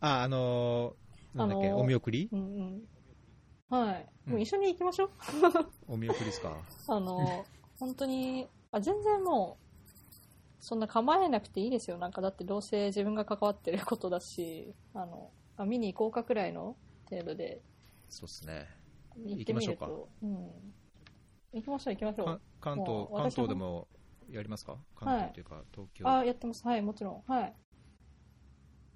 あ、あのなんだっけ、あのお見送り？うんうん。はい。うんもう一緒に行きましょう。お見送りですか？[laughs] あの、本当に、あ全然もう、そんな構えなくていいですよ。なんかだってどうせ自分が関わってることだし、あの、あ見に行こうかくらいの程度でそうですね。行ってみる行きましと。うん。行きましょう行きましょかう。関東関東でもやりますか？関東というか、東京。あ、やってます。はい、もちろん。はい。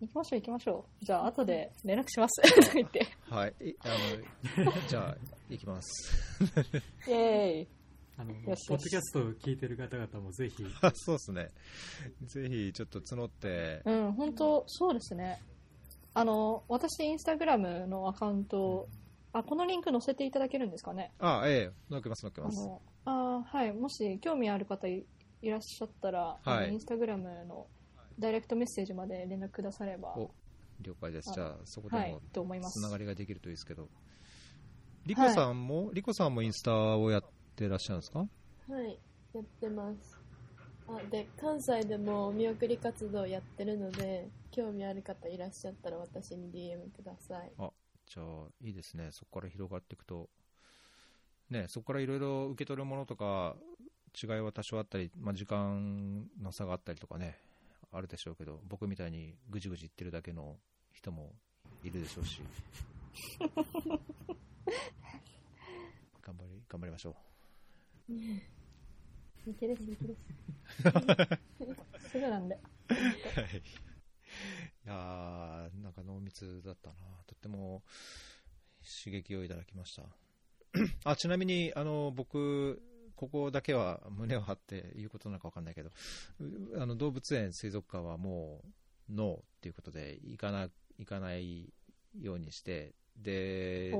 行きましょう行きましょう。じゃあ後で連絡します。[laughs] とか言って。はい。いあの、じゃあ、行きます。[laughs] イェーイ。あのよしよしポッドキャストを聞いてる方々もぜひ、[laughs] そうですね。ぜひ、ちょっと募って、うん、本当そうですね。あの、私、インスタグラムのアカウント、あ、このリンク載せていただけるんですかね？あ、ええ、載っけます、載っけます。あの、あはい、もし興味ある方いいらっしゃったら、はいインスタグラムのダイレクトメッセージまで連絡くだされば、お了解です。あじゃあ、そこではいも、つな。がりができるといいですけど。リコさんも、リコさんもインスタをやってらっしゃるんですか？はい、やってます。あで、関西でもお見送り活動やってるので、興味ある方いらっしゃったら私に DM ください。じゃあ、いいですね。そこから広がっていくと。ね、そこからいろいろ受け取るものとか、違いは多少あったり、まあ、時間の差があったりとかね、あるでしょうけど、僕みたいにぐじぐじ言ってるだけの人もいるでしょうし。[laughs] 頑張り、頑張りましょう。いけです、いけです。すぐなんで。はい。いや、なんか濃密だったな。とっても刺激をいただきました。あ、ちなみに、あの、僕、ここだけは胸を張って言うことなのかわかんないけど、あの動物園、水族館はもう、ノーっていうことで、行かな、行かないようにして、で、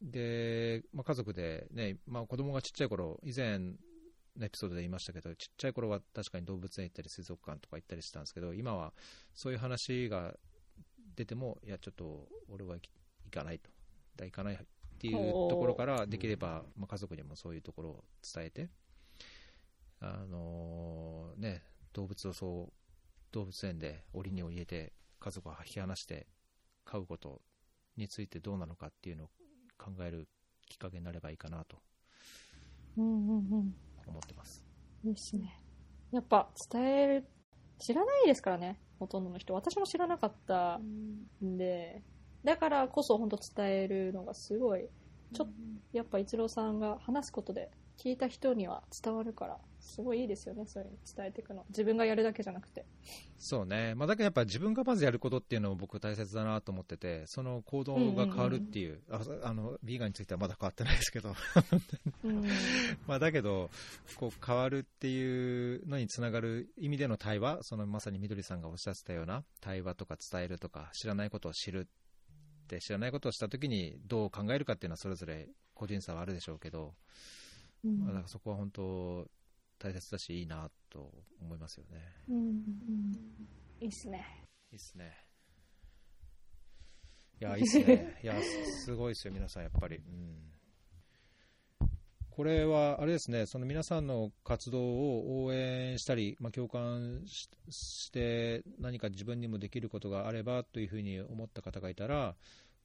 で、まあ、家族でね、まあ、子供がちっちゃい頃、以前のエピソードで言いましたけど、ちっちゃい頃は確かに動物園行ったり水族館とか行ったりしてたんですけど、今はそういう話が出ても、いや、ちょっと俺は行かないと、だ行かないっていうところから、できれば、まあ、家族にもそういうところを伝えて、あのーね、動物をそう、動物園で檻にを入れて、家族を引き離して飼うことについてどうなのかっていうのを考えるきっかけになればいいかなとうんうんうん。思ってます。ね。やっぱ伝える、知らないですからね、ほとんどの人。私も知らなかったんで、だからこそ本当伝えるのがすごい、ちょっやっぱ一郎さんが話すことで聞いた人には伝わるから、すごいいいですよね、そういうの伝えていくの。自分がやるだけじゃなくて。そうね、まあ、だけどやっぱ自分がまずやることっていうのも僕大切だなと思ってて、その行動が変わるっていう、ああのビーガンについてはまだ変わってないですけど、うん。[laughs] まあだけど、こう変わるっていうのにつながる意味での対話、そのまさにみどりさんがおっしゃってたような対話とか伝えるとか、知らないことを知るって、知らないことをしたときにどう考えるかっていうのはそれぞれ個人差はあるでしょうけど、うんまあ、だからそこは本当大切だしいいなと思いますよね。うんうんいいっすね。いいっすね。いや、いいっすね。[laughs] いや、すすごいですよ、皆さん、やっぱり。うん、これは、あれですね、その皆さんの活動を応援したり、まあ、共感しして、何か自分にもできることがあればというふうに思った方がいたら、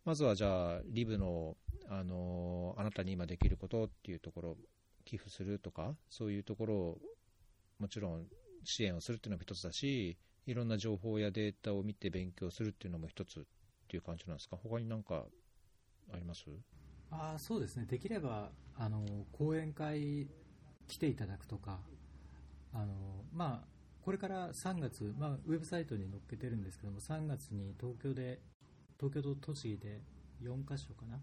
まずはじゃあ、リブの、あのあなたに今できることっていうところ、寄付するとか、そういうところを、もちろん支援をするっていうのも一つだし、いろんな情報やデータを見て勉強するっていうのも一つっていう感じなんですか？他になんかあります？あそうですね、できればあの講演会来ていただくとか、あのまあ、これから3月、まあ、ウェブサイトに載っけてるんですけども、3月に東京で、東京と栃木で4カ所かな、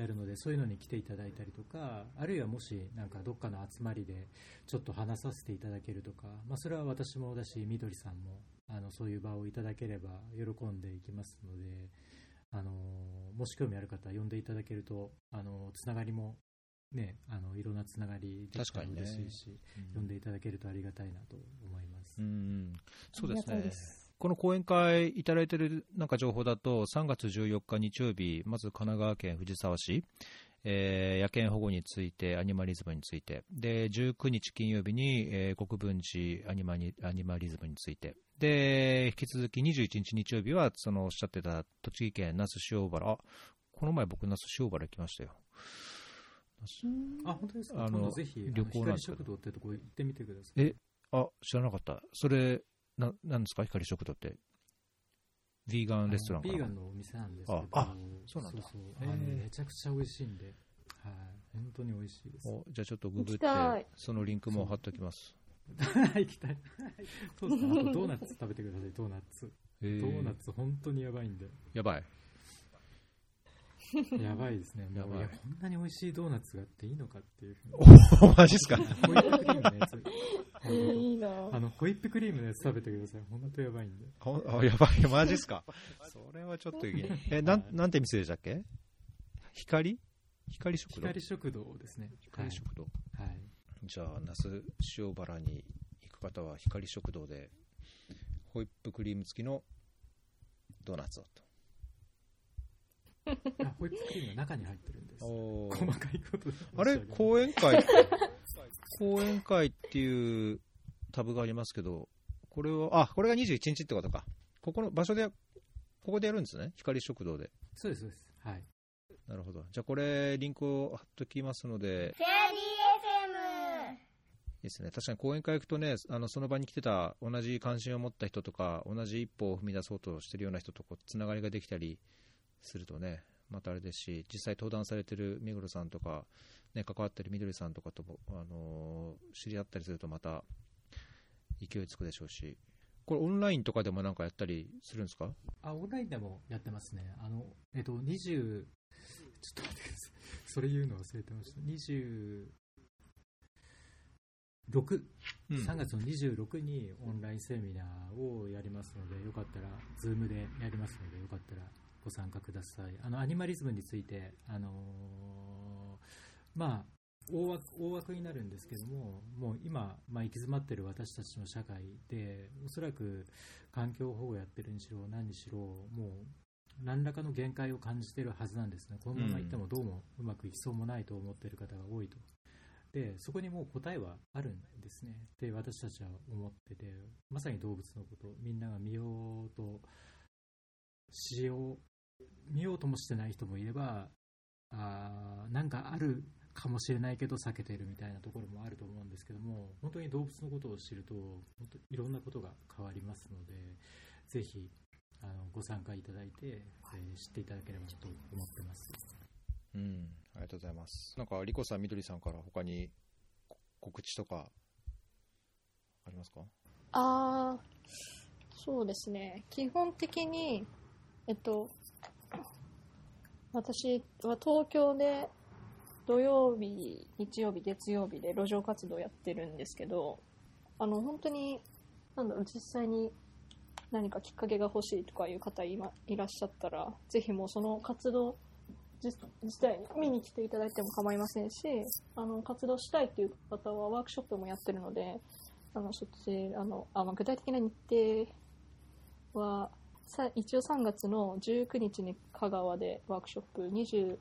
やるのでそういうのに来ていただいたりとかあるいはもしなんかどっかの集まりでちょっと話させていただけるとか、まあ、それは私もだしみどりさんもあのそういう場をいただければ喜んでいきますのであのもし興味ある方は呼んでいただけるとあのつながりもね、あのいろんなつながりできたら嬉しいし、呼んでいただけるとありがたいなと思います。うん、そうですね。ありがたいですこの講演会いただいているなんか情報だと、3月14日日曜日、まず神奈川県藤沢市、えー野犬保護について、アニマリズムについて、で19日金曜日に、えー国分寺アニマニアニマリズムについて、で引き続き21日日曜日は、そのおっしゃってた栃木県那須塩原、あこの前、僕、那須塩原行きましたよ。あ、本当ですか？あの今度ぜひ、旅行なんですけど。光食堂ってとこ行ってみてください。えあ知らなかった、それ、ななんですか、光食堂って。ヴィーガンレストランかな？ビーガンのお店なんですけど、ああそうなんだそうへーあのめちゃくちゃ美味しいんで、はい、本当に美味しいです。おじゃあちょっとググってい、そのリンクも貼っておきます。[laughs] 行きたい。そうですね。あとドーナツ食べてください、ドーナツ。えードーナツ本当にやばいんで。やばい。[laughs] やばいですね。もうやばいいやこんなに美味しいドーナツがあっていいのかっていうふうに。おマジっすか？ホイップクリームのやつ。えー、いいなあの、ホイップクリームのやつ食べてください。本当やばいんで。あやばい、マジっすか？それはちょっといいね。え、なん、なんて店でしたっけ？光？光食堂？光食堂ですね。光食堂。はい。はい。じゃあ、那須塩原に行く方は光食堂で、ホイップクリーム付きのドーナツをと。あホイップクリームが中に入ってるんです。お細かいことあれ講演会、講演会っていうタブがありますけど、これは、あ、これが21日ってことか。ここの場所で、ここでやるんですね。光食堂で。そうです、そうです。はい。なるほど。じゃあこれ、リンクを貼っときますので、フェアリー FM ですね。確かに講演会行くとね、あの、その場に来てた同じ関心を持った人とか、同じ一歩を踏み出そうとしてるような人とこう、つながりができたりするとね、またあれですし、実際登壇されてる目黒さんとか、ね、関わってるみどりさんとかとも、あのー知り合ったりするとまた勢いつくでしょうし、これオンラインとかでもなんかやったりするんですか？あ、オンラインでもやってますね。あの、えっと、20、ちょっと待ってください。それ言うの忘れてました。26、3月の26にオンラインセミナーをやりますので、よかったら、ズームでやりますので、よかったらご参加ください。あの、アニマリズムについて、あのーまあ、大枠大枠になるんですけども、もう今、まあ、行き詰まっている私たちの社会で、おそらく環境保護やってるにしろ、何にしろ、もう何らかの限界を感じているはずなんですね、このままいってもどうもうまくいきそうもないと思っている方が多いと。でそこにもう答えはあるんですね。で、私たちは思ってて、まさに動物のこと、みんなが見ようとしよう、見ようともしてない人もいれば、あーなんかあるかもしれないけど避けているみたいなところもあると思うんですけども、本当に動物のことを知ると、本当いろんなことが変わりますので、ぜひあのご参加いただいて、えー知っていただければと思ってます。うん、ありがとうございます。なんか、リコさん、みどりさんから他にこ告知とかありますか？ああ、そうですね。基本的に、えっと、私は東京で土曜日、日曜日、月曜日で路上活動やってるんですけど、あの、本当に、なんだろう、実際に何かきっかけが欲しいとかいう方今いらっしゃったら、ぜひもうその活動自自体に見に来ていただいても構いませんし、あの、活動したいっていう方はワークショップもやってるので、あの、そっち、あの、あまあ具体的な日程は、さ一応3月の19日に香川でワークショップ、21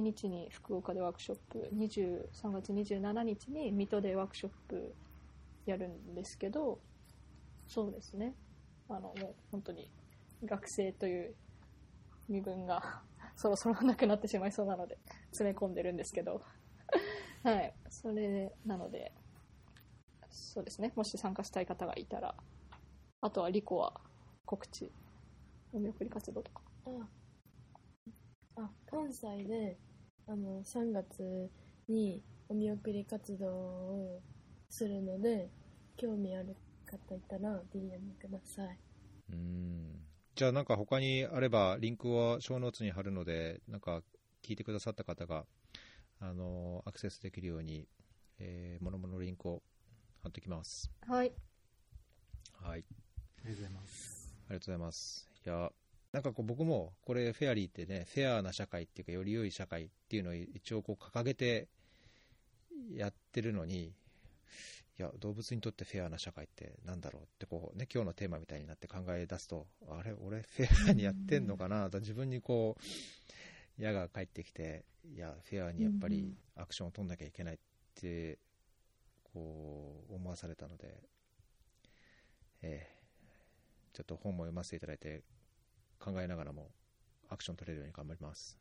日に福岡でワークショップ、23月27日に水戸でワークショップやるんですけど、そうですね。あの、もう本当に学生という身分が [laughs] そろそろなくなってしまいそうなので、詰め込んでるんですけど、[laughs] はい。それなので、そうですね。もし参加したい方がいたら、あとはリコは告知、お見送り活動とか。ああ関西であの3月にお見送り活動をするので興味ある方いたら DM くださいうん。じゃあなんか他にあれば、リンクを小ノーツに貼るので、なんか聞いてくださった方が、あのアクセスできるように、えー、ものものリンクを貼っておきます。はい。はい。ありがとうございます。ありがとうございます。いや、なんかこう僕も、これ、フェアリーってね、フェアな社会っていうか、より良い社会っていうのを一応こう掲げてやってるのに、いや、動物にとってフェアな社会ってなんだろうってこう、ね、今日のテーマみたいになって考え出すと、あれ、俺、フェアにやってんのかな？と [laughs] 自分にこう、矢が返ってきて、いや、フェアにやっぱりアクションを取んなきゃいけないって、こう、思わされたので、ええちょっと本も読ませていただいて、考えながらもアクション取れるように頑張ります。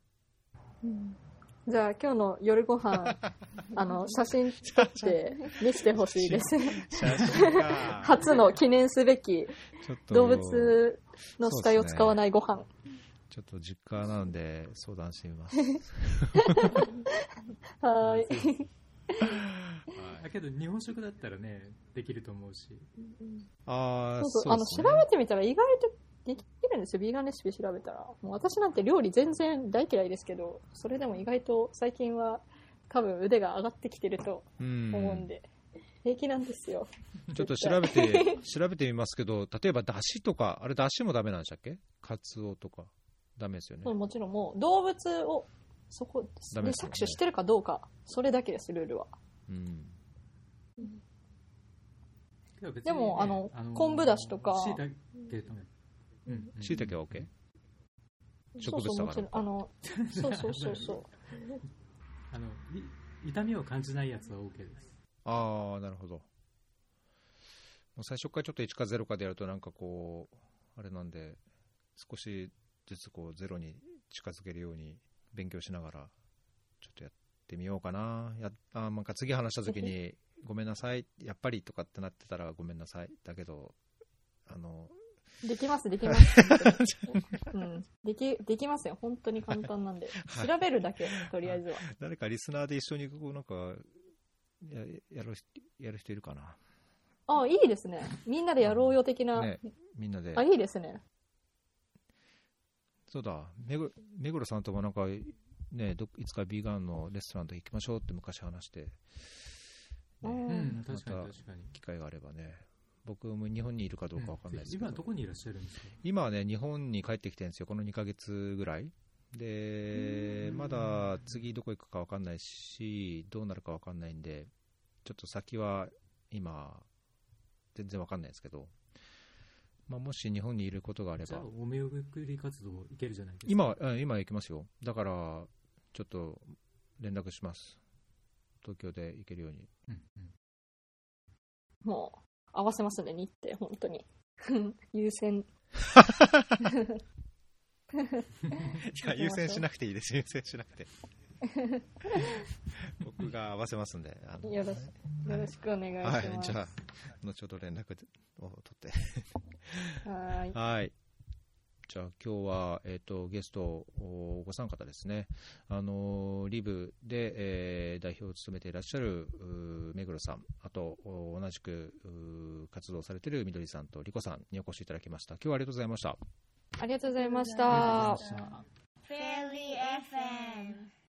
じゃあ今日の夜ご飯 [laughs] あの写真撮って見せてほしいです。初の記念すべき動物の死体を使わないご飯。ちょっと実家なんで相談してみます。[laughs] はーい。[laughs] だけど日本食だったらね、できると思うし。ああ、そうそう、あの、調べてみたら意外とできるんですよ。ビーガンレシピ調べたら。もう私なんて料理全然大嫌いですけど、それでも意外と最近は多分腕が上がってきてるとうん思うんで、平気なんですよ。ちょっと調べて、[laughs] 調べてみますけど、例えばだしとか、あれだしもダメなんでしたっけ？カツオとか。ダメですよね。もちろんもう動物をそこで搾取してるかどうか、それだけです、ルールは。うん。けど別にでもあの昆布だしとか椎茸とね。うんうんしいたけは OK? 植そうそう、物だかちろん。あの、そうそうそうそう。[laughs] あの、い痛みを感じないやつは OK です。ああ、なるほど。もう最初からちょっと1か0かでやると、なんかこう、あれなんで、少しずつこうゼロに近づけるように勉強しながら、ちょっとやってみようかな。やあーなんか次話した時に、ごめんなさい、やっぱりとかってなってたらごめんなさい。だけど、あの、できます、できます。[laughs] うん。でき、できますよ。本当に簡単なんで。はい調べるだけ、とりあえずは。誰かリスナーで一緒にこうなんかややる人やる人いるかな？あ、いいですね。みんなでやろうよ的な。ね、みんなであ、。いいですね。そうだ、めぐ目黒さんともなんか、ね、どいつかビーガンのレストランと行きましょうって昔話して、うねうんん、確かに確かに。機会があればね、僕も日本にいるかどうかわかんないですけど、今どこにいらっしゃるんですか？今はね、日本に帰ってきてるんですよ、この2ヶ月ぐらい。で、まだ次どこ行くかわかんないし、どうなるかわかんないんで、ちょっと先は今、全然わかんないですけど、まあ、もし日本にいることがあればじゃあ、、お見送り活動いけるじゃないですか。今は、うん今行きますよ。だから、ちょっと連絡します。東京で行けるように。うんうんもう、合わせますね、日程、本当に。[laughs] 優先。いや、優先しなくていいです、優先しなくて。僕が合わせますんで。あのよろしよろしくお願いします。はい、じゃあ、後ほど連絡を取って。はーい。はい。じゃあ今日は、えっとゲストおご参方ですね、あのリブで、えー代表を務めていらっしゃる目黒さん、あとお同じく活動されているみどりさんとりこさんにお越しいただきました。今日はありがとうございました。ありがとうございましたま。した Fairy FM